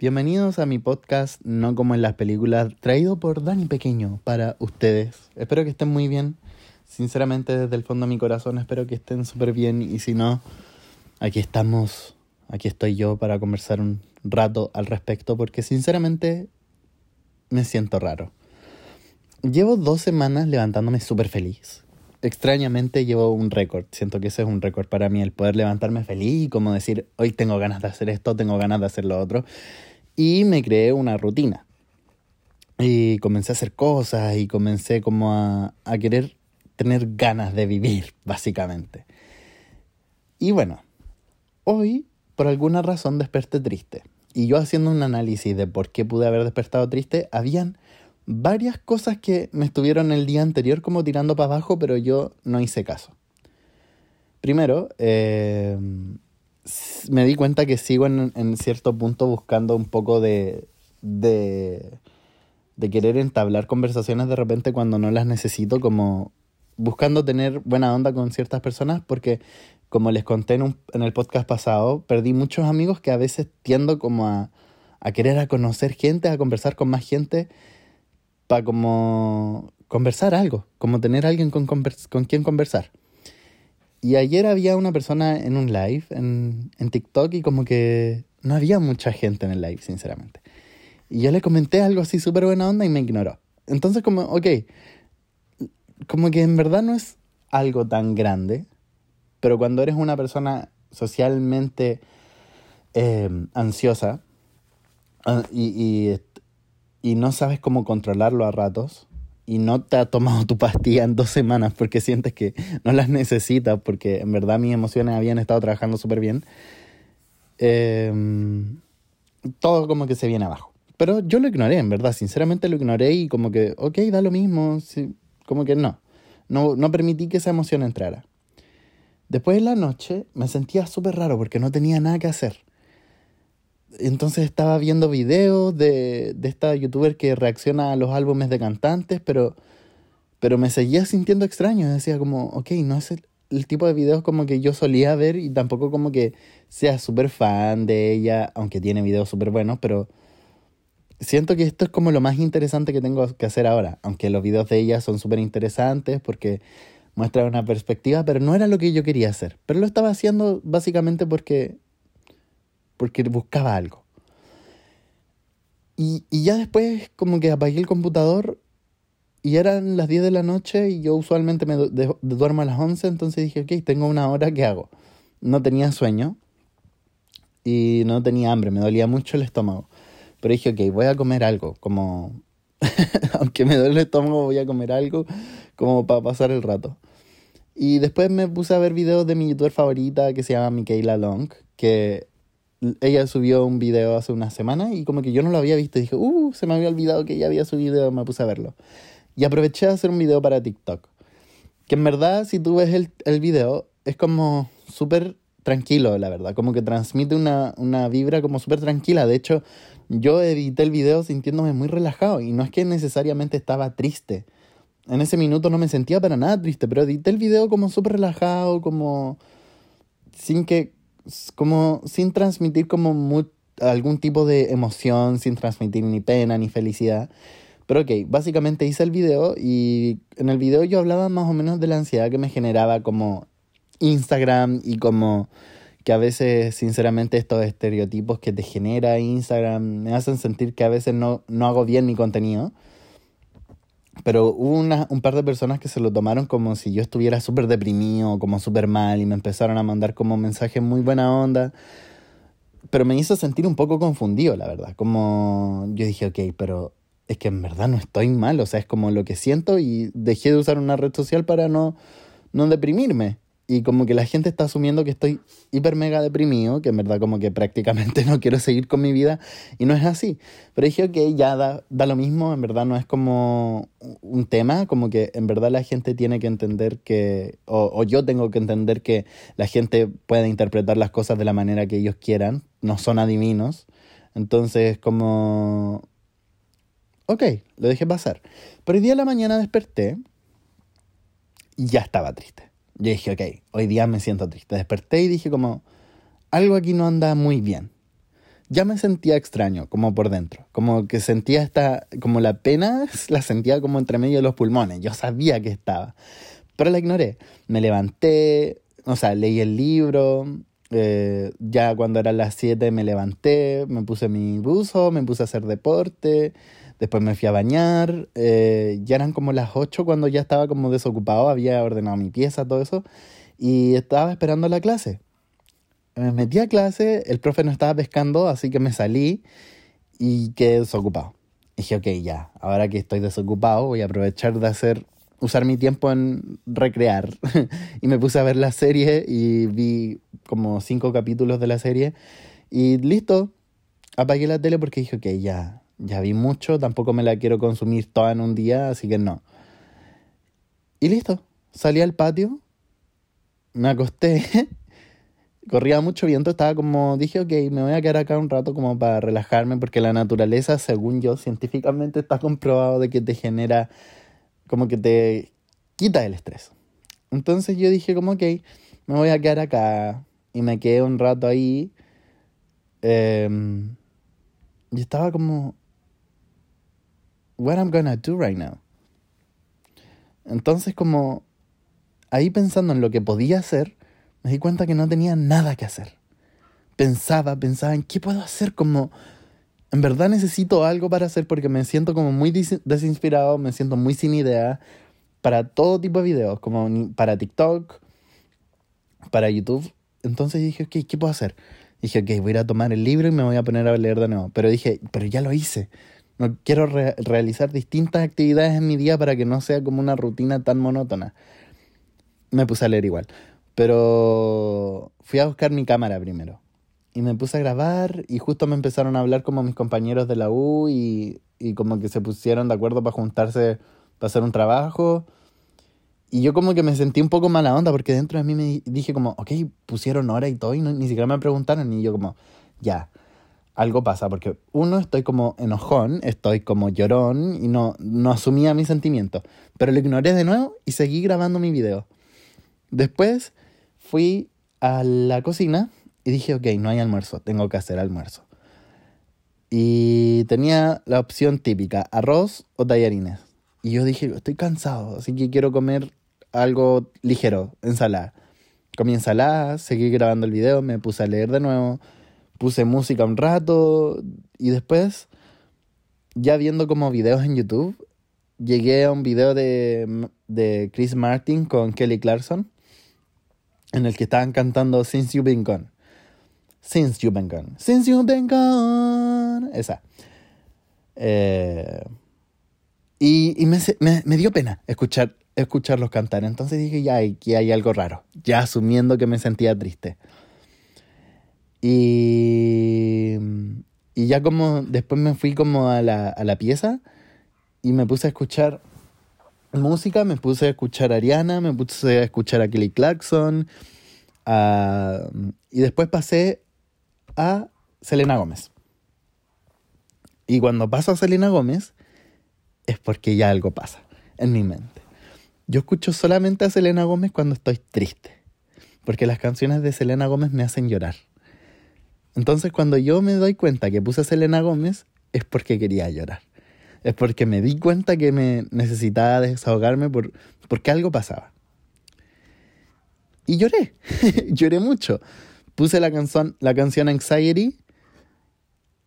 Bienvenidos a mi podcast No como en las películas, traído por Dani Pequeño para ustedes. Espero que estén muy bien. Sinceramente, desde el fondo de mi corazón, espero que estén súper bien. Y si no, aquí estamos, aquí estoy yo para conversar un rato al respecto, porque sinceramente me siento raro. Llevo dos semanas levantándome súper feliz. Extrañamente llevo un récord. Siento que ese es un récord para mí, el poder levantarme feliz y como decir, hoy tengo ganas de hacer esto, tengo ganas de hacer lo otro. Y me creé una rutina. Y comencé a hacer cosas y comencé como a, a querer tener ganas de vivir, básicamente. Y bueno, hoy por alguna razón desperté triste. Y yo haciendo un análisis de por qué pude haber despertado triste, habían varias cosas que me estuvieron el día anterior como tirando para abajo, pero yo no hice caso. Primero, eh, me di cuenta que sigo en, en, cierto punto buscando un poco de, de, de querer entablar conversaciones de repente cuando no las necesito, como buscando tener buena onda con ciertas personas, porque como les conté en, un, en el podcast pasado, perdí muchos amigos que a veces tiendo como a, a querer a conocer gente, a conversar con más gente para como conversar algo, como tener alguien con, con quien conversar. Y ayer había una persona en un live en, en TikTok y como que no había mucha gente en el live, sinceramente. Y yo le comenté algo así súper buena onda y me ignoró. Entonces como, ok, como que en verdad no es algo tan grande, pero cuando eres una persona socialmente eh, ansiosa uh, y, y, y no sabes cómo controlarlo a ratos y no te ha tomado tu pastilla en dos semanas porque sientes que no las necesitas porque en verdad mis emociones habían estado trabajando súper bien, eh, todo como que se viene abajo. Pero yo lo ignoré, en verdad, sinceramente lo ignoré y como que, ok, da lo mismo, sí, como que no. no, no permití que esa emoción entrara. Después de la noche me sentía súper raro porque no tenía nada que hacer entonces estaba viendo videos de, de esta youtuber que reacciona a los álbumes de cantantes, pero, pero me seguía sintiendo extraño. Decía como, ok, no es el, el tipo de videos como que yo solía ver y tampoco como que sea súper fan de ella, aunque tiene videos súper buenos, pero siento que esto es como lo más interesante que tengo que hacer ahora, aunque los videos de ella son súper interesantes porque muestran una perspectiva, pero no era lo que yo quería hacer. Pero lo estaba haciendo básicamente porque porque buscaba algo. Y, y, ya después como que apagué el computador y eran las 10 de la noche y yo usualmente me duermo a las 11, entonces dije, ok, tengo una hora, ¿qué hago? No tenía sueño y no tenía hambre, me dolía mucho el estómago. Pero dije, ok, voy a comer algo, como, aunque me duele el estómago, voy a comer algo como para pasar el rato. Y después me puse a ver videos de mi youtuber favorita que se llama Michaela Long, que ella subió un video hace una semana y como que yo no lo había visto y dije, uh, se me había olvidado que ella había subido, me puse a verlo. Y aproveché a hacer un video para TikTok. Que en verdad, si tú ves el, el video, es como súper tranquilo, la verdad. Como que transmite una, una vibra como súper tranquila. De hecho, yo edité el video sintiéndome muy relajado y no es que necesariamente estaba triste. En ese minuto no me sentía para nada triste, pero edité el video como súper relajado, como sin que como sin transmitir como algún tipo de emoción, sin transmitir ni pena ni felicidad. Pero ok, básicamente hice el video y en el video yo hablaba más o menos de la ansiedad que me generaba como Instagram y como que a veces sinceramente estos estereotipos que te genera Instagram me hacen sentir que a veces no, no hago bien mi contenido. Pero hubo un par de personas que se lo tomaron como si yo estuviera súper deprimido, como súper mal, y me empezaron a mandar como mensajes muy buena onda. Pero me hizo sentir un poco confundido, la verdad. Como yo dije, ok, pero es que en verdad no estoy mal, o sea, es como lo que siento y dejé de usar una red social para no, no deprimirme y como que la gente está asumiendo que estoy hiper mega deprimido, que en verdad como que prácticamente no quiero seguir con mi vida y no es así. Pero dije, ok, ya da, da lo mismo, en verdad no es como un tema, como que en verdad la gente tiene que entender que, o, o yo tengo que entender que la gente puede interpretar las cosas de la manera que ellos quieran, no son adivinos. Entonces como, ok, lo dejé pasar. Pero el día de la mañana desperté y ya estaba triste yo dije, ok, hoy día me siento triste. Desperté y dije como, algo aquí no anda muy bien. ya me sentía extraño, como por dentro. Como que sentía esta, como la pena, la sentía como entre medio de los pulmones. Yo sabía que estaba, pero la ignoré. Me levanté, o sea, leí el libro. Eh, ya cuando eran las 7 me levanté, me puse mi buzo, me puse a hacer deporte. Después me fui a bañar. Eh, ya eran como las 8 cuando ya estaba como desocupado. Había ordenado mi pieza, todo eso. Y estaba esperando la clase me metí a clase, el profe no estaba pescando, así que me salí y quedé desocupado. dije, ok, ya, ahora que estoy desocupado, voy a aprovechar de hacer, usar mi tiempo en recrear. y me puse a ver la serie y vi como cinco capítulos de la serie. Y listo, apagué la tele porque dije, ok, ya, ya vi mucho, tampoco me la quiero consumir toda en un día, así que no. Y listo, salí al patio, me acosté corría mucho viento, estaba como, dije, ok, me voy a quedar acá un rato como para relajarme, porque la naturaleza, según yo, científicamente está comprobado de que te genera, como que te quita el estrés. Entonces yo dije como, ok, me voy a quedar acá y me quedé un rato ahí. Em, y estaba como, what I'm gonna do right now. Entonces como, ahí pensando en lo que podía hacer, me di cuenta que no tenía nada que hacer. Pensaba, pensaba en qué puedo hacer como... En verdad necesito algo para hacer porque me siento como muy desinspirado, me siento muy sin idea para todo tipo de videos, como para TikTok, para YouTube. Entonces dije, ok, ¿qué puedo hacer? Dije, ok, voy a tomar el libro y me voy a poner a leer de nuevo. Pero dije, pero ya lo hice. No quiero realizar distintas actividades en mi día para que no sea como una rutina tan monótona. Me puse a leer igual. Pero fui a buscar mi cámara primero. Y me puse a grabar y justo me empezaron a hablar como mis compañeros de la U y, y como que se pusieron de acuerdo para juntarse para hacer un trabajo. Y yo como que me sentí un poco mala onda porque dentro de mí me dije como, ok, pusieron hora y todo y ni siquiera me preguntaron y yo como, ya, algo pasa porque uno, estoy como enojón, estoy como llorón y no, no asumía mis sentimientos, pero lo ignoré de nuevo y seguí grabando mi video. Después fui a la cocina y dije, ok, no hay almuerzo, tengo que hacer almuerzo. Y tenía la opción típica, arroz o tallarines. Y yo dije, estoy cansado, así que quiero comer algo ligero, ensalada. Comí ensalada, seguí grabando el video, me puse a leer de nuevo, puse música un rato y después, ya viendo como videos en YouTube, llegué a un video de, de Chris Martin con Kelly Clarkson en el que estaban cantando Since You've Been Gone. Since You've Been Gone. Since You've Been Gone. Esa. Eh, y, me, dio pena escuchar, escucharlos cantar. Entonces dije, ya, aquí hay algo raro. Ya asumiendo que me sentía triste. Y, y ya como después me fui como a la, a la pieza y me puse a escuchar música, me puse a escuchar a Ariana, me puse a escuchar a Kelly Clarkson, y después pasé a Selena Gómez. Y cuando paso a Selena Gómez, es porque ya algo pasa en mi mente. Yo escucho solamente a Selena Gómez cuando estoy triste, porque las canciones de Selena Gómez me hacen llorar. Entonces cuando yo me doy cuenta que puse a Selena Gómez, es porque quería llorar es porque me di cuenta que me necesitaba desahogarme por, porque algo pasaba. Y lloré, lloré mucho. Puse la canción, la canción Anxiety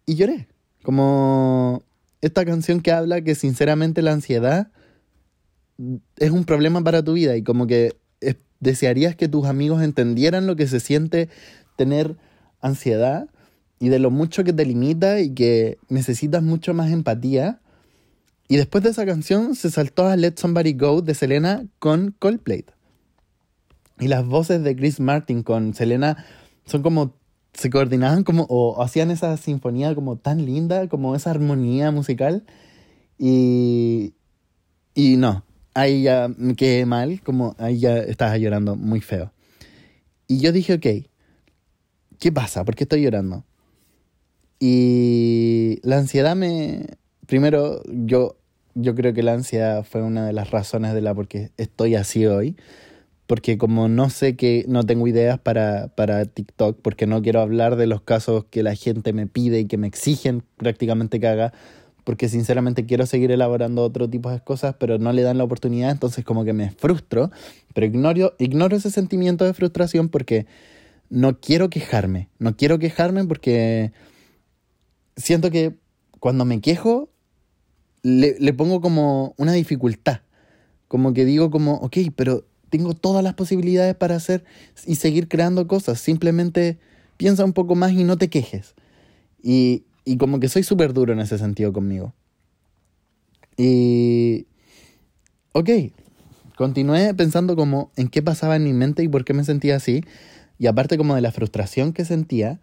y lloré. Como esta canción que habla que sinceramente la ansiedad es un problema para tu vida y como que desearías que tus amigos entendieran lo que se siente tener ansiedad y de lo mucho que te limita y que necesitas mucho más empatía y después de esa canción se saltó a Let Somebody Go de Selena con Coldplay. Y las voces de Chris Martin con Selena son como se coordinaban como o, hacían esa sinfonía como tan linda, como esa armonía musical. Y, y no, ahí ya me quedé mal, como ahí ya estaba llorando muy feo. Y yo dije, ok, ¿qué pasa? ¿Por qué estoy llorando? Y la ansiedad me... Primero, yo yo creo que la ansiedad fue una de las razones de la por qué estoy así hoy. porque como no sé que no tengo ideas para, para TikTok, porque no quiero hablar de los casos que la gente me pide y que me exigen prácticamente que haga, porque sinceramente quiero seguir elaborando otro tipo de cosas, pero no le dan la oportunidad, entonces como que me frustro, pero ignoro, ignoro ese sentimiento de frustración porque no quiero quejarme, no quiero quejarme porque siento que cuando me quejo le, le pongo como una dificultad, como que digo como, ok, pero tengo todas las posibilidades para hacer y seguir creando cosas, simplemente piensa un poco más y no te quejes. Y, y como que soy súper duro en ese sentido conmigo. Y... Ok, continué pensando como en qué pasaba en mi mente y por qué me sentía así. Y aparte como de la frustración que sentía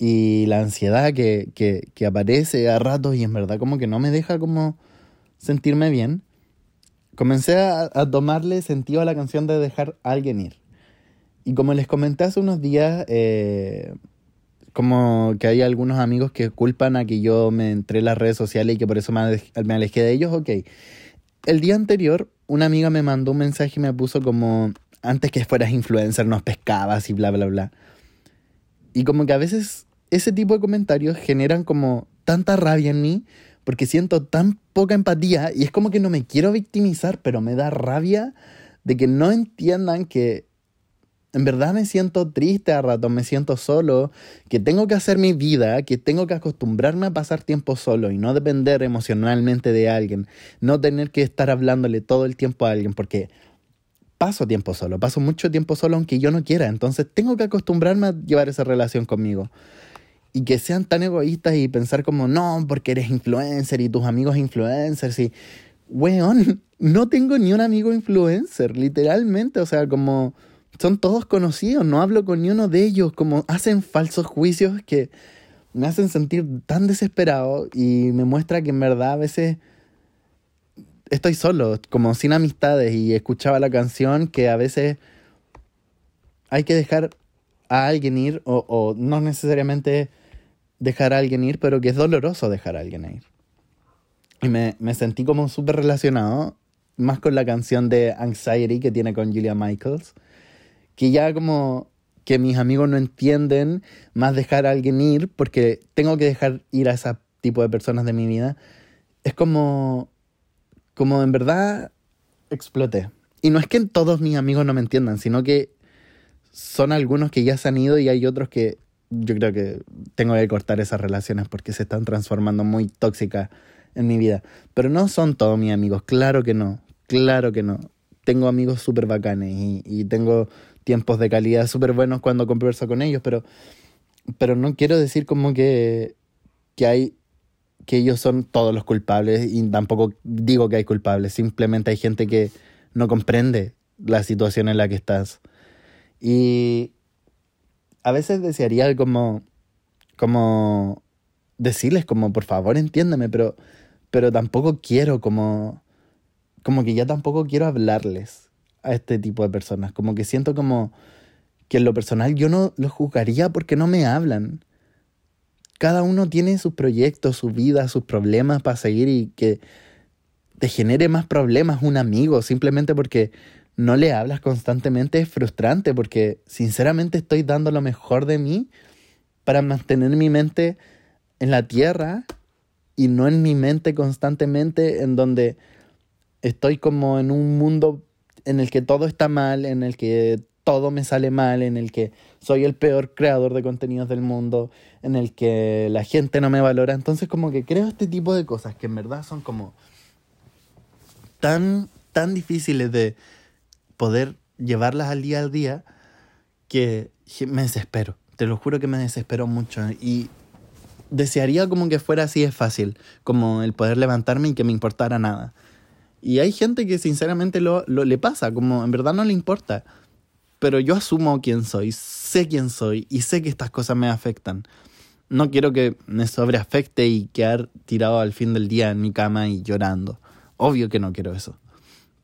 y la ansiedad que, que, que aparece a ratos y en verdad como que no me deja como sentirme bien, comencé a, tomarle sentido a la canción de dejar a alguien ir. Y como les comenté hace unos días, eh, como que hay algunos amigos que culpan a que yo me entré en las redes sociales y que por eso me, me alejé de ellos, ok. El día anterior, una amiga me mandó un mensaje y me puso como, antes que fueras influencer nos pescabas y bla, bla, bla. Y como que a veces ese tipo de comentarios generan como tanta rabia en mí porque siento tan poca empatía y es como que no me quiero victimizar, pero me da rabia de que no entiendan que en verdad me siento triste a rato, me siento solo, que tengo que hacer mi vida, que tengo que acostumbrarme a pasar tiempo solo y no depender emocionalmente de alguien, no tener que estar hablándole todo el tiempo a alguien, porque paso tiempo solo, paso mucho tiempo solo aunque yo no quiera, entonces tengo que acostumbrarme a llevar esa relación conmigo. Y que sean tan egoístas y pensar como, no, porque eres influencer y tus amigos influencers y, weón, no tengo ni un amigo influencer, literalmente, o sea, como son todos conocidos, no hablo con ni uno de ellos, como hacen falsos juicios que me hacen sentir tan desesperado y me muestra que en verdad a veces estoy solo, como sin amistades y escuchaba la canción que a veces hay que dejar a alguien ir o, o no necesariamente dejar a alguien ir, pero que es doloroso dejar a alguien ir. Y me, me sentí como súper relacionado, más con la canción de Anxiety que tiene con Julia Michaels que ya como que mis amigos no entienden más dejar a alguien ir porque tengo que dejar ir a ese tipo de personas de mi vida. Es como, como en verdad exploté. Y no es que todos mis amigos no me entiendan, sino que son algunos que ya se han ido y hay otros que yo creo que tengo que cortar esas relaciones porque se están transformando muy tóxicas en mi vida. Pero no son todos mis amigos, claro que no, claro que no. Tengo amigos súper bacanes y, tengo tiempos de calidad súper buenos cuando converso con ellos, pero, pero no quiero decir como que, que hay que ellos son todos los culpables y tampoco digo que hay culpables, simplemente hay gente que no comprende la situación en la que estás. Y a veces desearía como como decirles como por favor entiéndeme, pero pero tampoco quiero como como que ya tampoco quiero hablarles a este tipo de personas. Como que siento como que en lo personal yo no los juzgaría porque no me hablan. Cada uno tiene sus proyectos, su vida, sus problemas para seguir y que te genere más problemas un amigo simplemente porque no le hablas constantemente es frustrante porque sinceramente estoy dando lo mejor de mí para mantener mi mente en la tierra y no en mi mente constantemente en donde estoy como en un mundo en el que todo está mal, en el que todo me sale mal, en el que soy el peor creador de contenidos del mundo, en el que la gente no me valora. Entonces como que creo este tipo de cosas que en verdad son como tan, tan difíciles de poder llevarlas al día al día que me desespero. Te lo juro que me desespero mucho. Y desearía como que fuera así de fácil, como el poder levantarme y que me importara nada. Y hay gente que sinceramente lo, lo, le pasa, como en verdad no le importa. Pero yo asumo quién soy, sé quién soy y sé que estas cosas me afectan. No quiero que me sobreafecte y quedar tirado al fin del día en mi cama y llorando. Obvio que no quiero eso.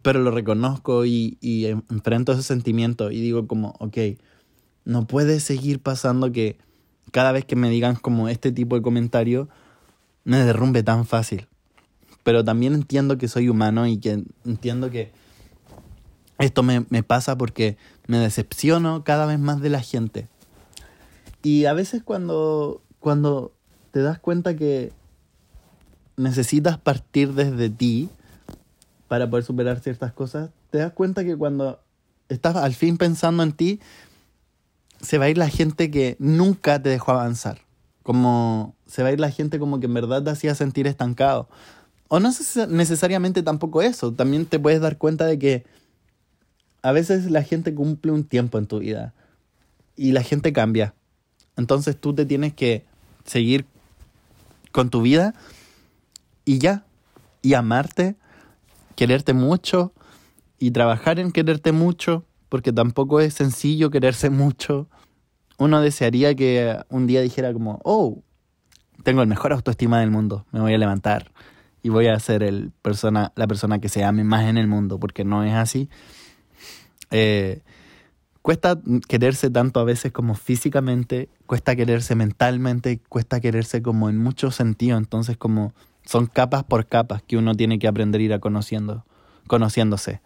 Pero lo reconozco y, y enfrento ese sentimiento y digo como, ok, no puede seguir pasando que cada vez que me digan como este tipo de comentario, me derrumbe tan fácil pero también entiendo que soy humano y que entiendo que esto me, me pasa porque me decepciono cada vez más de la gente. Y a veces cuando, cuando te das cuenta que necesitas partir desde ti para poder superar ciertas cosas, te das cuenta que cuando estás al fin pensando en ti, se va a ir la gente que nunca te dejó avanzar. Como se va a ir la gente como que en verdad te hacía sentir estancado. O no necesariamente tampoco eso. También te puedes dar cuenta de que a veces la gente cumple un tiempo en tu vida y la gente cambia. Entonces tú te tienes que seguir con tu vida y ya. Y amarte, quererte mucho y trabajar en quererte mucho, porque tampoco es sencillo quererse mucho. Uno desearía que un día dijera como, oh, tengo el mejor autoestima del mundo, me voy a levantar y voy a ser el persona, la persona que se ame más en el mundo, porque no es así. Eh, cuesta quererse tanto a veces como físicamente, cuesta quererse mentalmente, cuesta quererse como en muchos sentidos, entonces como son capas por capas que uno tiene que aprender a ir a conociendo, conociéndose.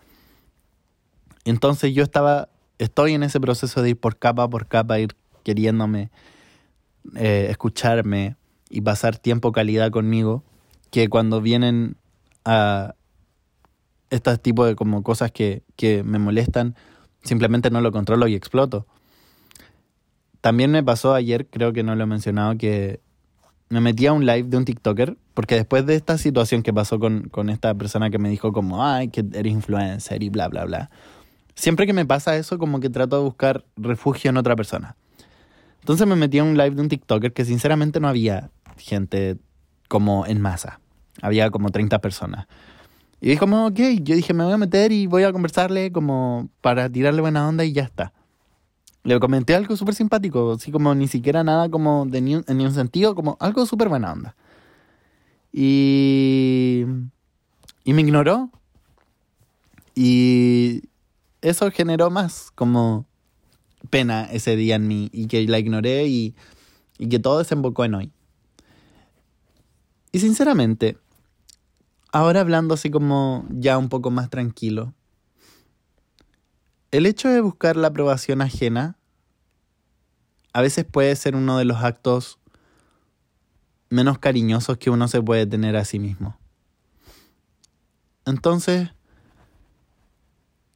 Entonces yo estaba, estoy en ese proceso de ir por capa por capa, ir queriéndome, eh, escucharme y pasar tiempo calidad conmigo, que cuando vienen a este tipo de como cosas que, que me molestan, simplemente no lo controlo y exploto. También me pasó ayer, creo que no lo he mencionado, que me metí a un live de un TikToker, porque después de esta situación que pasó con, con esta persona que me dijo como, ay, que eres influencer y bla, bla, bla, siempre que me pasa eso, como que trato de buscar refugio en otra persona. Entonces me metí a un live de un TikToker que sinceramente no había gente como en masa. Había como 30 personas. Y dije como, ok, yo dije, me voy a meter y voy a conversarle como para tirarle buena onda y ya está. Le comenté algo súper simpático, así como ni siquiera nada como de ni, en ningún sentido, como algo súper buena onda. Y... Y me ignoró. Y eso generó más como pena ese día en mí y que la ignoré y, y que todo desembocó en hoy. Y sinceramente, Ahora hablando así como ya un poco más tranquilo. El hecho de buscar la aprobación ajena a veces puede ser uno de los actos menos cariñosos que uno se puede tener a sí mismo. Entonces,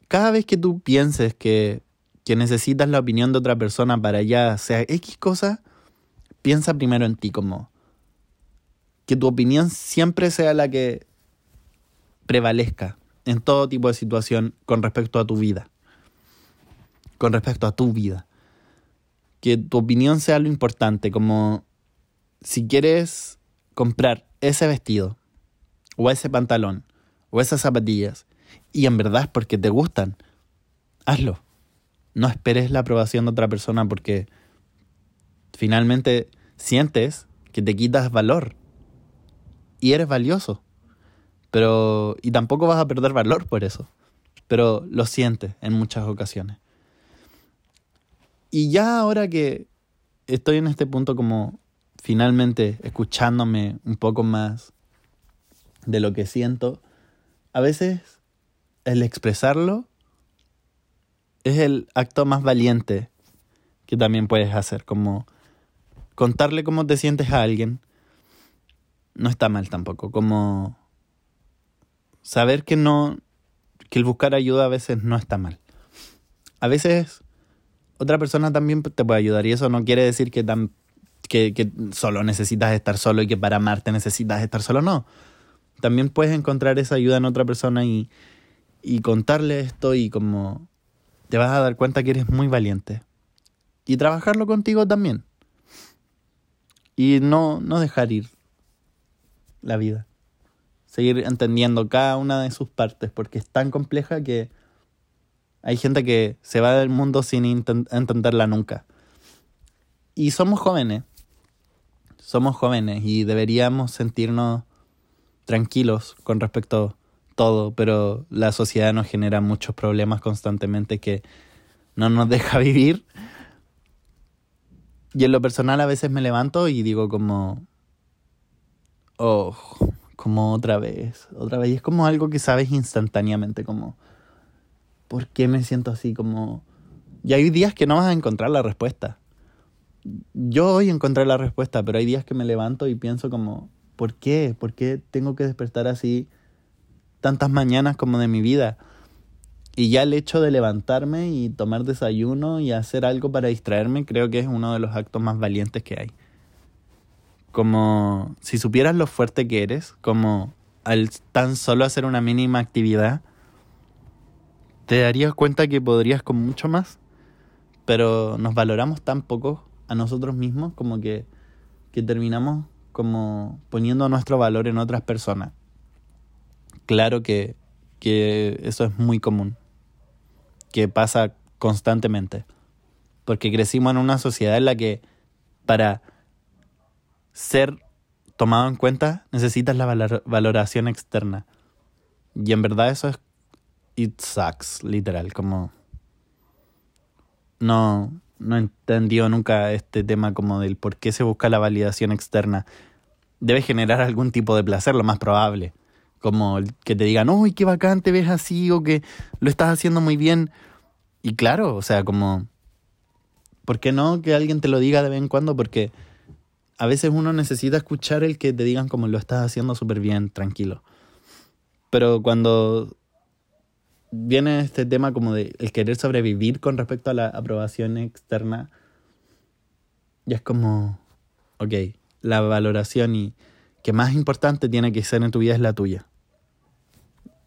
cada vez que tú pienses que, que necesitas la opinión de otra persona para ya sea X cosa, piensa primero en ti como que tu opinión siempre sea la que prevalezca en todo tipo de situación con respecto a tu vida. Con respecto a tu vida. Que tu opinión sea lo importante, como si quieres comprar ese vestido, o ese pantalón, o esas zapatillas, y en verdad es porque te gustan, hazlo. No esperes la aprobación de otra persona porque finalmente sientes que te quitas valor y eres valioso. Pero, y tampoco vas a perder valor por eso. Pero lo sientes en muchas ocasiones. Y ya ahora que estoy en este punto como finalmente escuchándome un poco más de lo que siento, a veces el expresarlo es el acto más valiente que también puedes hacer, como contarle cómo te sientes a alguien. No está mal tampoco, como saber que no, que el buscar ayuda a veces no está mal. A veces otra persona también te puede ayudar y eso no quiere decir que, tan, que, que solo necesitas estar solo y que para amarte necesitas estar solo, no. También puedes encontrar esa ayuda en otra persona y, y contarle esto y como te vas a dar cuenta que eres muy valiente. Y trabajarlo contigo también. Y no, no dejar ir la vida seguir entendiendo cada una de sus partes, porque es tan compleja que hay gente que se va del mundo sin entenderla nunca. Y somos jóvenes, somos jóvenes y deberíamos sentirnos tranquilos con respecto a todo, pero la sociedad nos genera muchos problemas constantemente que no nos deja vivir. Y en lo personal a veces me levanto y digo como, oh, como otra vez, otra vez. Y es como algo que sabes instantáneamente, como ¿por qué me siento así? Como... Y hay días que no vas a encontrar la respuesta. Yo hoy encontré la respuesta, pero hay días que me levanto y pienso como, ¿por qué? ¿Por qué tengo que despertar así tantas mañanas como de mi vida? Y ya el hecho de levantarme y tomar desayuno y hacer algo para distraerme creo que es uno de los actos más valientes que hay. Como si supieras lo fuerte que eres, como al tan solo hacer una mínima actividad, te darías cuenta que podrías con mucho más, pero nos valoramos tan poco a nosotros mismos como que, que terminamos como poniendo nuestro valor en otras personas. Claro que, que eso es muy común que pasa constantemente. Porque crecimos en una sociedad en la que para ser tomado en cuenta necesitas la valoración externa. Y en verdad eso es... It sucks, literal, como... No, no he entendido nunca este tema como del por qué se busca la validación externa. Debe generar algún tipo de placer, lo más probable. Como que te digan, uy, qué bacán te ves así o que lo estás haciendo muy bien. Y claro, o sea, como, ¿por qué no que alguien te lo diga de vez en cuando? Porque a veces uno necesita escuchar el que te digan como lo estás haciendo súper bien, tranquilo. Pero cuando viene este tema como de el querer sobrevivir con respecto a la aprobación externa, ya es como, ok, la valoración y que más importante tiene que ser en tu vida es la tuya.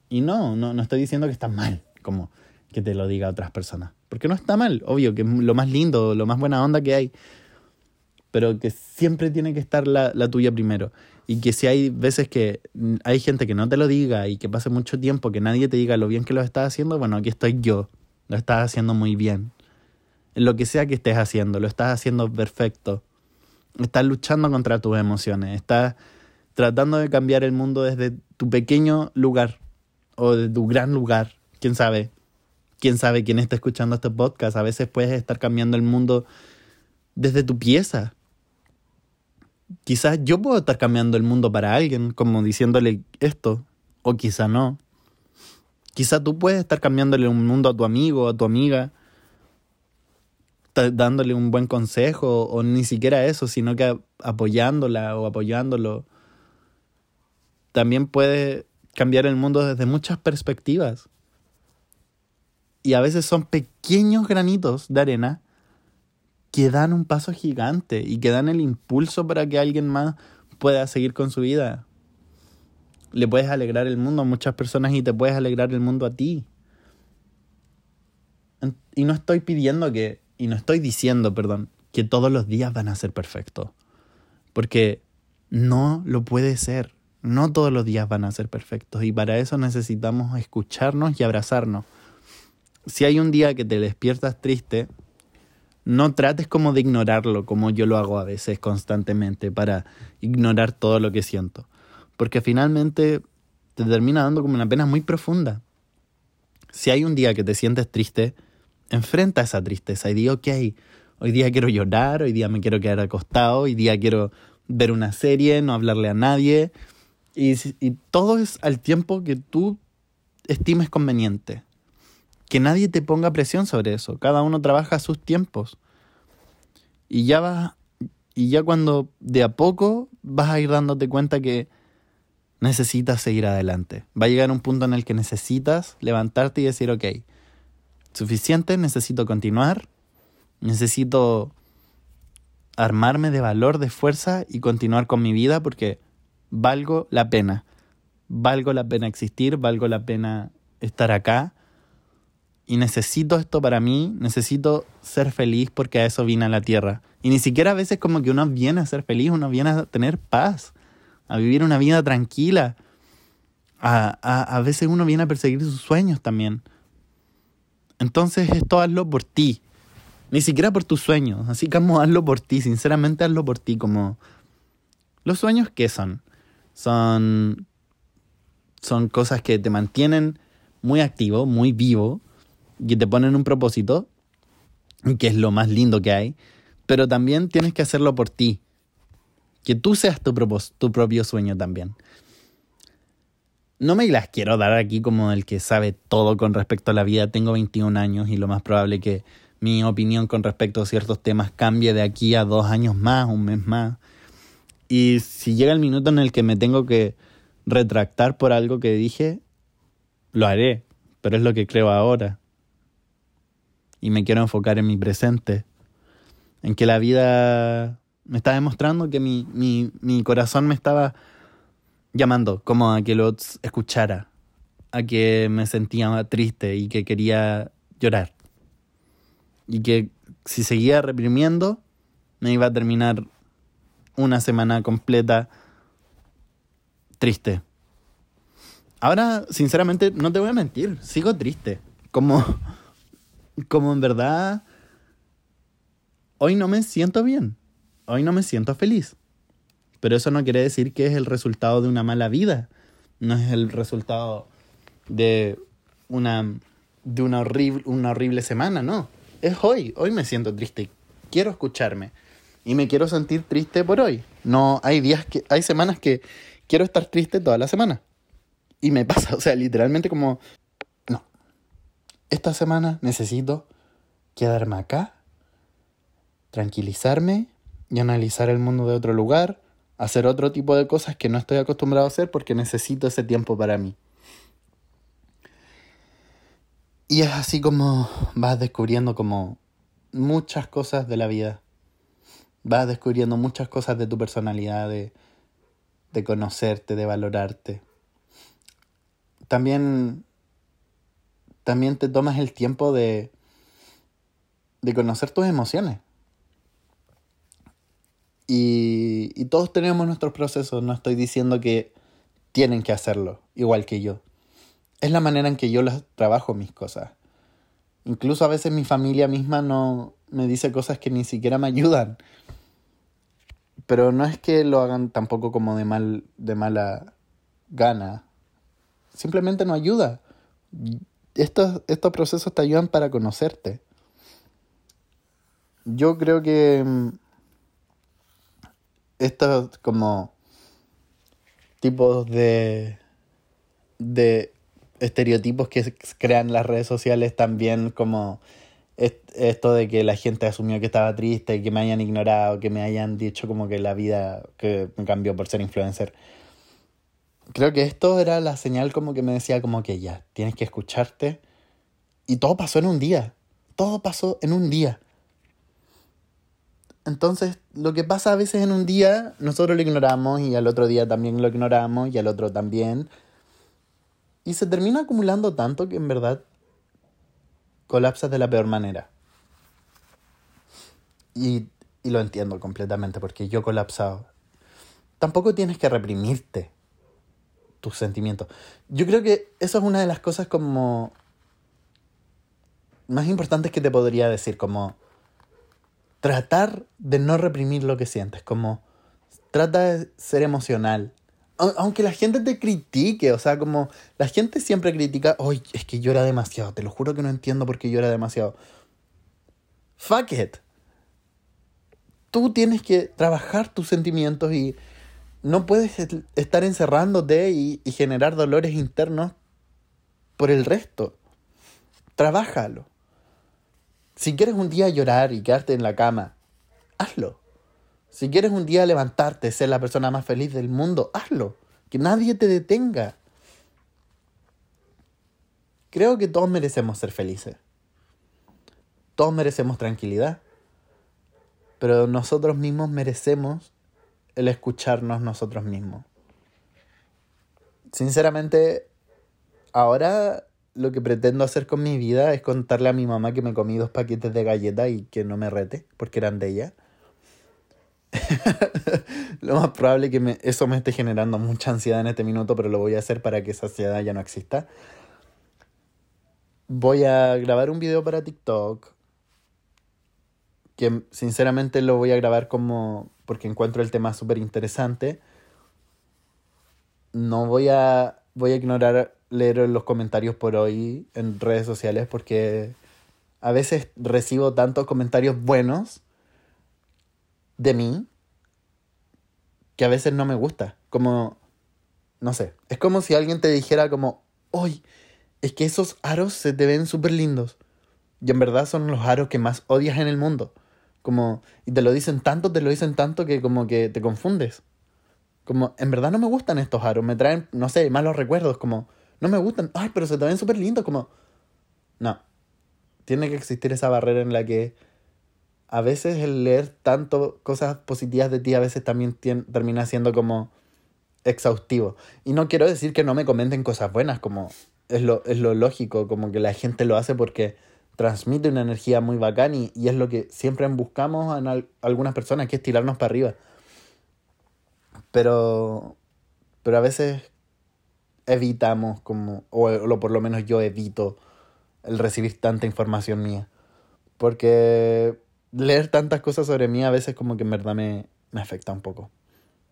Y no, no, no estoy diciendo que está mal, como que te lo diga a otras personas. Porque no está mal, obvio, que lo más lindo, lo más buena onda que hay. Pero que siempre tiene que estar la, la tuya primero. Y que si hay veces que hay gente que no te lo diga y que pase mucho tiempo que nadie te diga lo bien que lo estás haciendo, bueno, aquí estoy yo. Lo estás haciendo muy bien. En lo que sea que estés haciendo, lo estás haciendo perfecto. Estás luchando contra tus emociones. Estás tratando de cambiar el mundo desde tu pequeño lugar o de tu gran lugar. ¿Quién sabe? quién sabe quién está escuchando este podcast. A veces puedes estar cambiando el mundo desde tu pieza. Quizás yo puedo estar cambiando el mundo para alguien, como diciéndole esto, o quizá no. Quizá tú puedes estar cambiándole un mundo a tu amigo, a tu amiga, dándole un buen consejo, o ni siquiera eso, sino que apoyándola o apoyándolo. También puedes cambiar el mundo desde muchas perspectivas. Y a veces son pequeños granitos de arena que dan un paso gigante y que dan el impulso para que alguien más pueda seguir con su vida. Le puedes alegrar el mundo a muchas personas y te puedes alegrar el mundo a ti. Y no estoy pidiendo que, y no estoy diciendo, perdón, que todos los días van a ser perfectos. Porque no lo puede ser. No todos los días van a ser perfectos. Y para eso necesitamos escucharnos y abrazarnos si hay un día que te despiertas triste, no trates como de ignorarlo, como yo lo hago a veces constantemente, para ignorar todo lo que siento. Porque finalmente te termina dando como una pena muy profunda. Si hay un día que te sientes triste, enfrenta esa tristeza y di, ok, hoy día quiero llorar, hoy día me quiero quedar acostado, hoy día quiero ver una serie, no hablarle a nadie. Y, y todo es al tiempo que tú estimes conveniente que nadie te ponga presión sobre eso. Cada uno trabaja a sus tiempos. Y ya vas, y ya cuando de a poco vas a ir dándote cuenta que necesitas seguir adelante. Va a llegar un punto en el que necesitas levantarte y decir, ok, suficiente, necesito continuar, necesito armarme de valor, de fuerza y continuar con mi vida porque valgo la pena. Valgo la pena existir, valgo la pena estar acá y necesito esto para mí, necesito ser feliz porque a eso vine a la tierra. Y ni siquiera a veces como que uno viene a ser feliz, uno viene a tener paz, a vivir una vida tranquila. A, a, a veces uno viene a perseguir sus sueños también. Entonces esto hazlo por ti, ni siquiera por tus sueños, así como hazlo por ti, sinceramente hazlo por ti, como... ¿Los sueños qué son? Son, son cosas que te mantienen muy activo, muy vivo, que te ponen un propósito, que es lo más lindo que hay, pero también tienes que hacerlo por ti. Que tú seas tu, tu propio sueño también. no me las quiero dar aquí como el que sabe todo con respecto a la vida. Tengo 21 años y lo más probable que mi opinión con respecto a ciertos temas cambie de aquí a dos años más, un mes más. Y si llega el minuto en el que me tengo que retractar por algo que dije, lo haré, pero es lo que creo ahora. Y me quiero enfocar en mi presente, en que la vida me está demostrando que mi, mi, mi corazón me estaba llamando, como a que lo escuchara, a que me sentía triste y que quería llorar y que si seguía reprimiendo me iba a terminar una semana completa triste. Ahora, sinceramente, no te voy a mentir, sigo triste. Como, como en verdad, hoy no me siento bien, hoy no me siento feliz. Pero eso no quiere decir que es el resultado de una mala vida, no es el resultado de una, de una, horrible, una horrible semana, no es hoy. Hoy me siento triste. Quiero escucharme. Y me quiero sentir triste por hoy. No, hay días que, hay semanas que quiero estar triste toda la semana. Y me pasa, o sea, literalmente como. Esta semana necesito quedarme acá, tranquilizarme y analizar el mundo de otro lugar, hacer otro tipo de cosas que no estoy acostumbrado a hacer porque necesito ese tiempo para mí. Y es así como vas descubriendo como muchas cosas de la vida. Vas descubriendo muchas cosas de tu personalidad, de, de conocerte, de valorarte. También, también te tomas el tiempo de, de conocer tus emociones. Y, y todos tenemos nuestros procesos, no estoy diciendo que tienen que hacerlo, igual que yo es la manera en que yo las trabajo mis cosas. Incluso a veces mi familia misma no me dice cosas que ni siquiera me ayudan. Pero no es que lo hagan tampoco como de mal de mala gana. Simplemente no ayuda. Estos, estos procesos te ayudan para conocerte. Yo creo que mm, estos como tipos de de estereotipos que crean las redes sociales también como esto de que la gente asumió que estaba triste, que me hayan ignorado, que me hayan dicho como que la vida que cambió por ser influencer. Creo que esto era la señal como que me decía como que ya, tienes que escucharte. Y todo pasó en un día. Todo pasó en un día. Entonces, lo que pasa a veces en un día, nosotros lo ignoramos y al otro día también lo ignoramos y al otro también. Y se termina acumulando tanto que en verdad colapsas de la peor manera. Y, y lo entiendo completamente porque yo he colapsado. Tampoco tienes que reprimirte tus sentimientos. Yo creo que eso es una de las cosas como más importantes que te podría decir, como tratar de no reprimir lo que sientes, como trata de ser emocional, aunque la gente te critique, o sea, como la gente siempre critica, hoy es que llora demasiado, te lo juro que no entiendo por qué llora demasiado. Fuck it. Tú tienes que trabajar tus sentimientos y no puedes estar encerrándote y, y generar dolores internos por el resto. Trabájalo. Si quieres un día llorar y quedarte en la cama, hazlo. Si quieres un día levantarte, ser la persona más feliz del mundo, hazlo. Que nadie te detenga. Creo que todos merecemos ser felices. Todos merecemos tranquilidad. Pero nosotros mismos merecemos el escucharnos nosotros mismos. Sinceramente, ahora lo que pretendo hacer con mi vida es contarle a mi mamá que me comí dos paquetes de galletas y que no me rete, porque eran de ella. lo más probable que eso me esté generando mucha ansiedad en este minuto, pero lo voy a hacer para que esa ansiedad ya no exista. Voy a grabar un video para TikTok. Que sinceramente lo voy a grabar como. porque encuentro el tema súper interesante. No voy a. Voy a ignorar leer los comentarios por hoy en redes sociales porque a veces recibo tantos comentarios buenos de mí que a veces no me gusta. Como no sé, es como si alguien te dijera como, hoy, es que esos aros se te ven súper lindos. Y en verdad son los aros que más odias en el mundo. Como, y te lo dicen tanto, te lo dicen tanto que como que te confundes. Como, en verdad no me gustan estos aros, me traen, no sé, malos recuerdos, como, no me gustan, ay, pero se te ven súper lindos, como, no. Tiene que existir esa barrera en la que a veces el leer tanto cosas positivas de ti a veces también termina siendo como exhaustivo. Y no quiero decir que no me comenten cosas buenas, como es lo, es lo lógico, como que la gente lo hace porque transmite una energía muy bacán y, es lo que siempre buscamos en algunas personas, que es tirarnos para arriba. Pero, pero a veces evitamos como, o, o por lo menos yo evito el recibir tanta información mía. Porque leer tantas cosas sobre mí a veces como que en verdad me, me afecta un poco.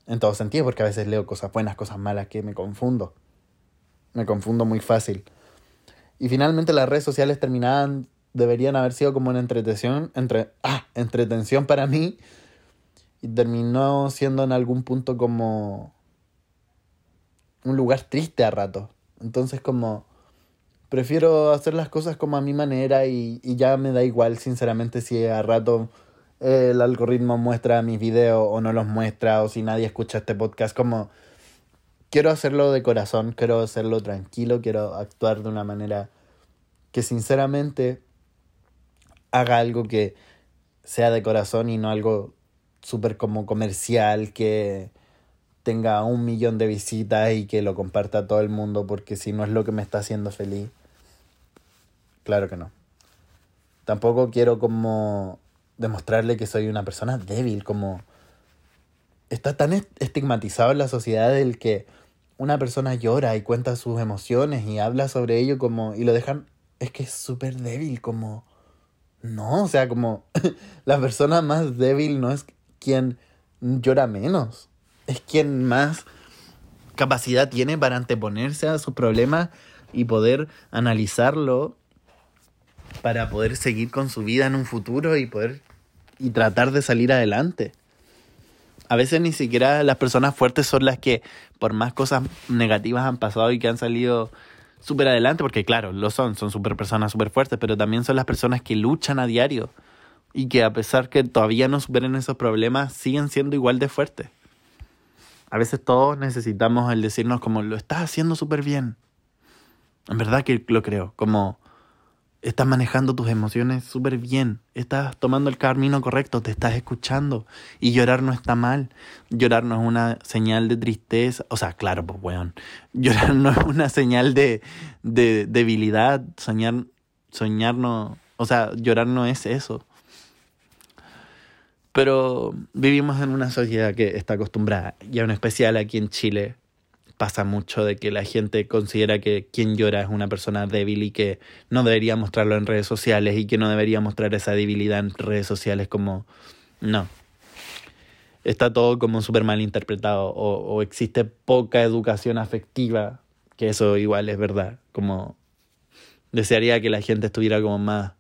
En todo sentido, porque a veces leo cosas buenas, cosas malas, que me confundo. Me confundo muy fácil. Y finalmente las redes sociales terminaban, deberían haber sido como una entretención, entre, ah, entretención para mí. Y terminó siendo en algún punto como un lugar triste a rato. Entonces como prefiero hacer las cosas como a mi manera y, y ya me da igual sinceramente si a rato el algoritmo muestra mis videos o no los muestra o si nadie escucha este podcast como quiero hacerlo de corazón, quiero hacerlo tranquilo, quiero actuar de una manera que sinceramente haga algo que sea de corazón y no algo súper como comercial que tenga un millón de visitas y que lo comparta todo el mundo porque si no es lo que me está haciendo feliz. Claro que no. Tampoco quiero como demostrarle que soy una persona débil, como está tan estigmatizado en la sociedad el que una persona llora y cuenta sus emociones y habla sobre ello como y lo dejan es que es súper débil como no, o sea, como la persona más débil no es quien llora menos, es quien más capacidad tiene para anteponerse a sus problemas y poder analizarlo para poder seguir con su vida en un futuro y poder y tratar de salir adelante. A veces ni siquiera las personas fuertes son las que por más cosas negativas han pasado y que han salido súper adelante, porque claro, lo son, son súper personas súper fuertes, pero también son las personas que luchan a diario y que a pesar que todavía no superen esos problemas, siguen siendo igual de fuertes. A veces todos necesitamos el decirnos como lo estás haciendo súper bien. En verdad que lo creo, como Estás manejando tus emociones súper bien. Estás tomando el camino correcto, te estás escuchando. Y llorar no está mal. Llorar no es una señal de tristeza. O sea, claro, pues, weón. Llorar no es una señal de, de debilidad. Soñar, soñar no. O sea, llorar no es eso. Pero vivimos en una sociedad que está acostumbrada, y en especial aquí en Chile, pasa mucho de que la gente considera que quien llora es una persona débil y que no debería mostrarlo en redes sociales y que no debería mostrar esa debilidad en redes sociales como no. Está todo como súper mal interpretado o, o existe poca educación afectiva, que eso igual es verdad, como desearía que la gente estuviera como más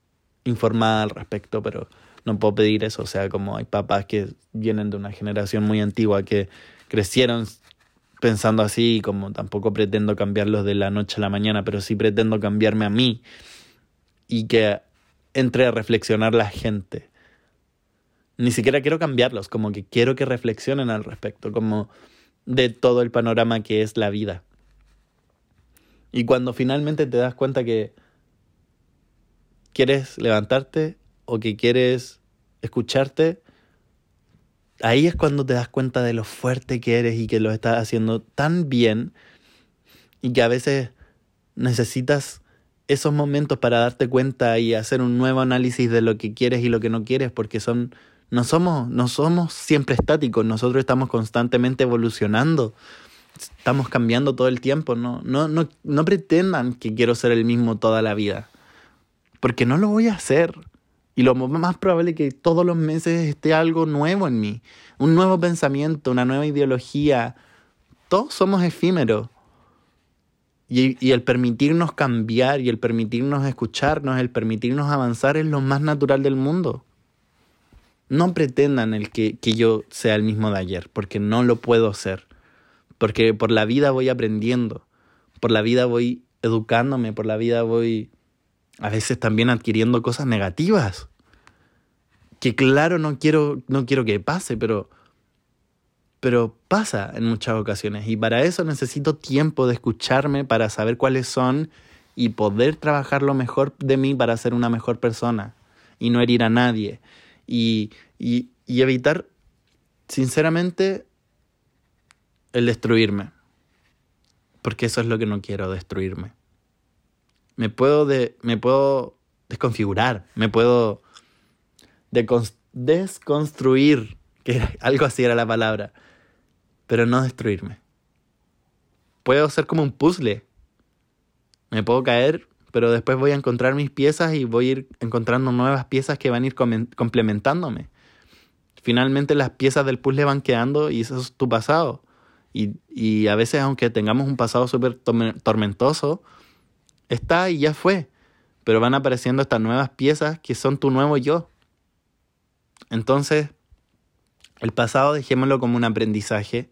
informada al respecto, pero no puedo pedir eso, o sea, como hay papás que vienen de una generación muy antigua que crecieron pensando así, como tampoco pretendo cambiarlos de la noche a la mañana, pero sí pretendo cambiarme a mí y que entre a reflexionar la gente. Ni siquiera quiero cambiarlos, como que quiero que reflexionen al respecto, como de todo el panorama que es la vida. Y cuando finalmente te das cuenta que quieres levantarte o que quieres escucharte, ahí es cuando te das cuenta de lo fuerte que eres y que lo estás haciendo tan bien y que a veces necesitas esos momentos para darte cuenta y hacer un nuevo análisis de lo que quieres y lo que no quieres porque son no somos no somos siempre estáticos, nosotros estamos constantemente evolucionando. Estamos cambiando todo el tiempo, no no no no pretendan que quiero ser el mismo toda la vida. Porque no lo voy a hacer. Y lo más probable es que todos los meses esté algo nuevo en mí, un nuevo pensamiento, una nueva ideología. Todos somos efímeros. Y, y, el permitirnos cambiar y el permitirnos escucharnos, el permitirnos avanzar es lo más natural del mundo. No pretendan el que, que yo sea el mismo de ayer, porque no lo puedo ser. porque por la vida voy aprendiendo, por la vida voy educándome, por la vida voy a veces también adquiriendo cosas negativas. Que claro, no quiero, no quiero que pase, pero, pero pasa en muchas ocasiones. Y para eso necesito tiempo de escucharme para saber cuáles son y poder trabajar lo mejor de mí para ser una mejor persona y no herir a nadie. Y, y, y evitar, sinceramente, el destruirme. Porque eso es lo que no quiero, destruirme. Me puedo, de, me puedo desconfigurar, me puedo desconstruir, que algo así era la palabra, pero no destruirme. Puedo ser como un puzzle. Me puedo caer, pero después voy a encontrar mis piezas y voy a ir encontrando nuevas piezas que van a ir complementándome. Finalmente las piezas del puzzle van quedando y eso es tu pasado. Y, y a veces, aunque tengamos un pasado súper tormentoso, está y ya fue. Pero van apareciendo estas nuevas piezas que son tu nuevo yo. Entonces, el pasado dejémoslo como un aprendizaje.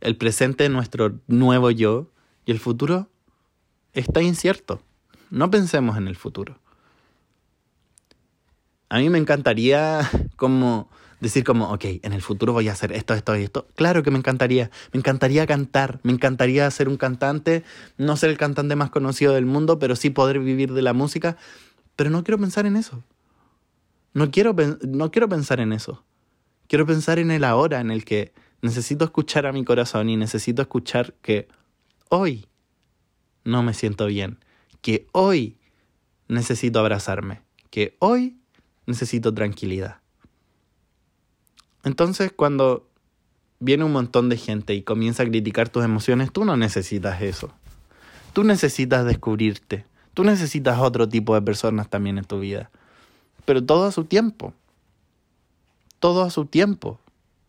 El presente es nuestro nuevo yo. Y el futuro está incierto. No pensemos en el futuro. A mí me encantaría como decir como, ok, en el futuro voy a hacer esto, esto y esto. Claro que me encantaría. Me encantaría cantar. Me encantaría ser un cantante. No ser el cantante más conocido del mundo, pero sí poder vivir de la música. Pero no quiero pensar en eso. No quiero, no quiero pensar en eso. Quiero pensar en el ahora, en el que necesito escuchar a mi corazón y necesito escuchar que hoy no me siento bien. Que hoy necesito abrazarme. Que hoy necesito tranquilidad. Entonces, cuando viene un montón de gente y comienza a criticar tus emociones, tú no necesitas eso. Tú necesitas descubrirte. Tú necesitas otro tipo de personas también en tu vida. Pero todo a su tiempo. Todo a su tiempo.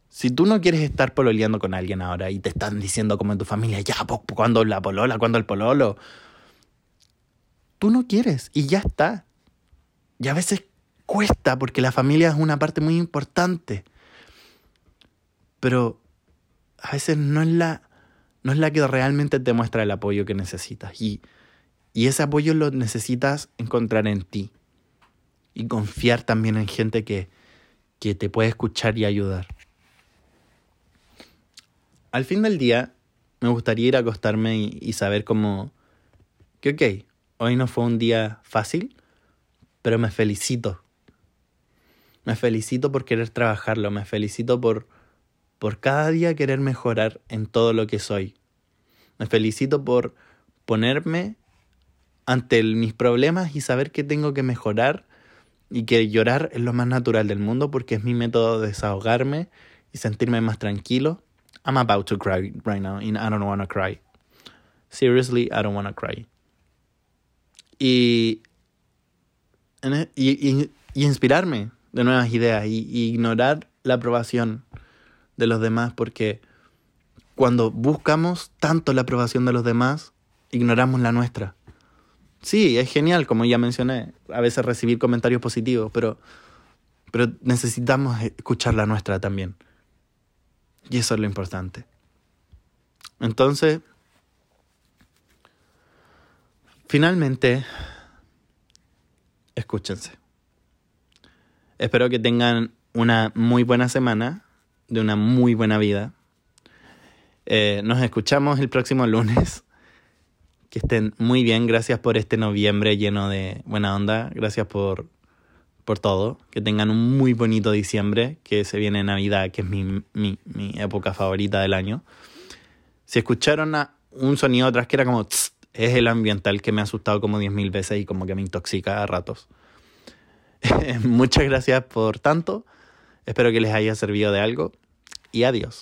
Si tú no quieres estar pololeando con alguien ahora y te están diciendo como en tu familia, ya, ¿cuándo la polola? ¿Cuándo el pololo? Tú no quieres y ya está. Y a veces cuesta porque la familia es una parte muy importante pero a veces no es la, no es la que realmente te muestra el apoyo que necesitas. Y, y ese apoyo lo necesitas encontrar en ti. Y confiar también en gente que, que te puede escuchar y ayudar. Al fin del día, me gustaría ir a acostarme y, saber cómo... Que ok, hoy no fue un día fácil, pero me felicito. Me felicito por querer trabajarlo, me felicito por por cada día querer mejorar en todo lo que soy. Me felicito por ponerme ante mis problemas y saber que tengo que mejorar y que llorar es lo más natural del mundo porque es mi método de desahogarme y sentirme más tranquilo. I'm about to cry right now and I don't want to cry. Seriously, I don't want to cry. Y, e, y, y, inspirarme de nuevas ideas y ignorar la aprobación de los demás porque cuando buscamos tanto la aprobación de los demás, ignoramos la nuestra. Sí, es genial, como ya mencioné, a veces recibir comentarios positivos, pero, pero necesitamos escuchar la nuestra también. Y eso es lo importante. Entonces, finalmente, escúchense. Espero que tengan una muy buena semana de una muy buena vida. Eh, nos escuchamos el próximo lunes. Que estén muy bien. Gracias por este noviembre lleno de buena onda. Gracias por, por todo. Que tengan un muy bonito diciembre. Que se viene Navidad, que es mi, mi, mi época favorita del año. Si escucharon un sonido atrás que era como... es el ambiental que me ha asustado como 10.000 veces y como que me intoxica a ratos. Muchas gracias por tanto. Espero que les haya servido de algo y adiós.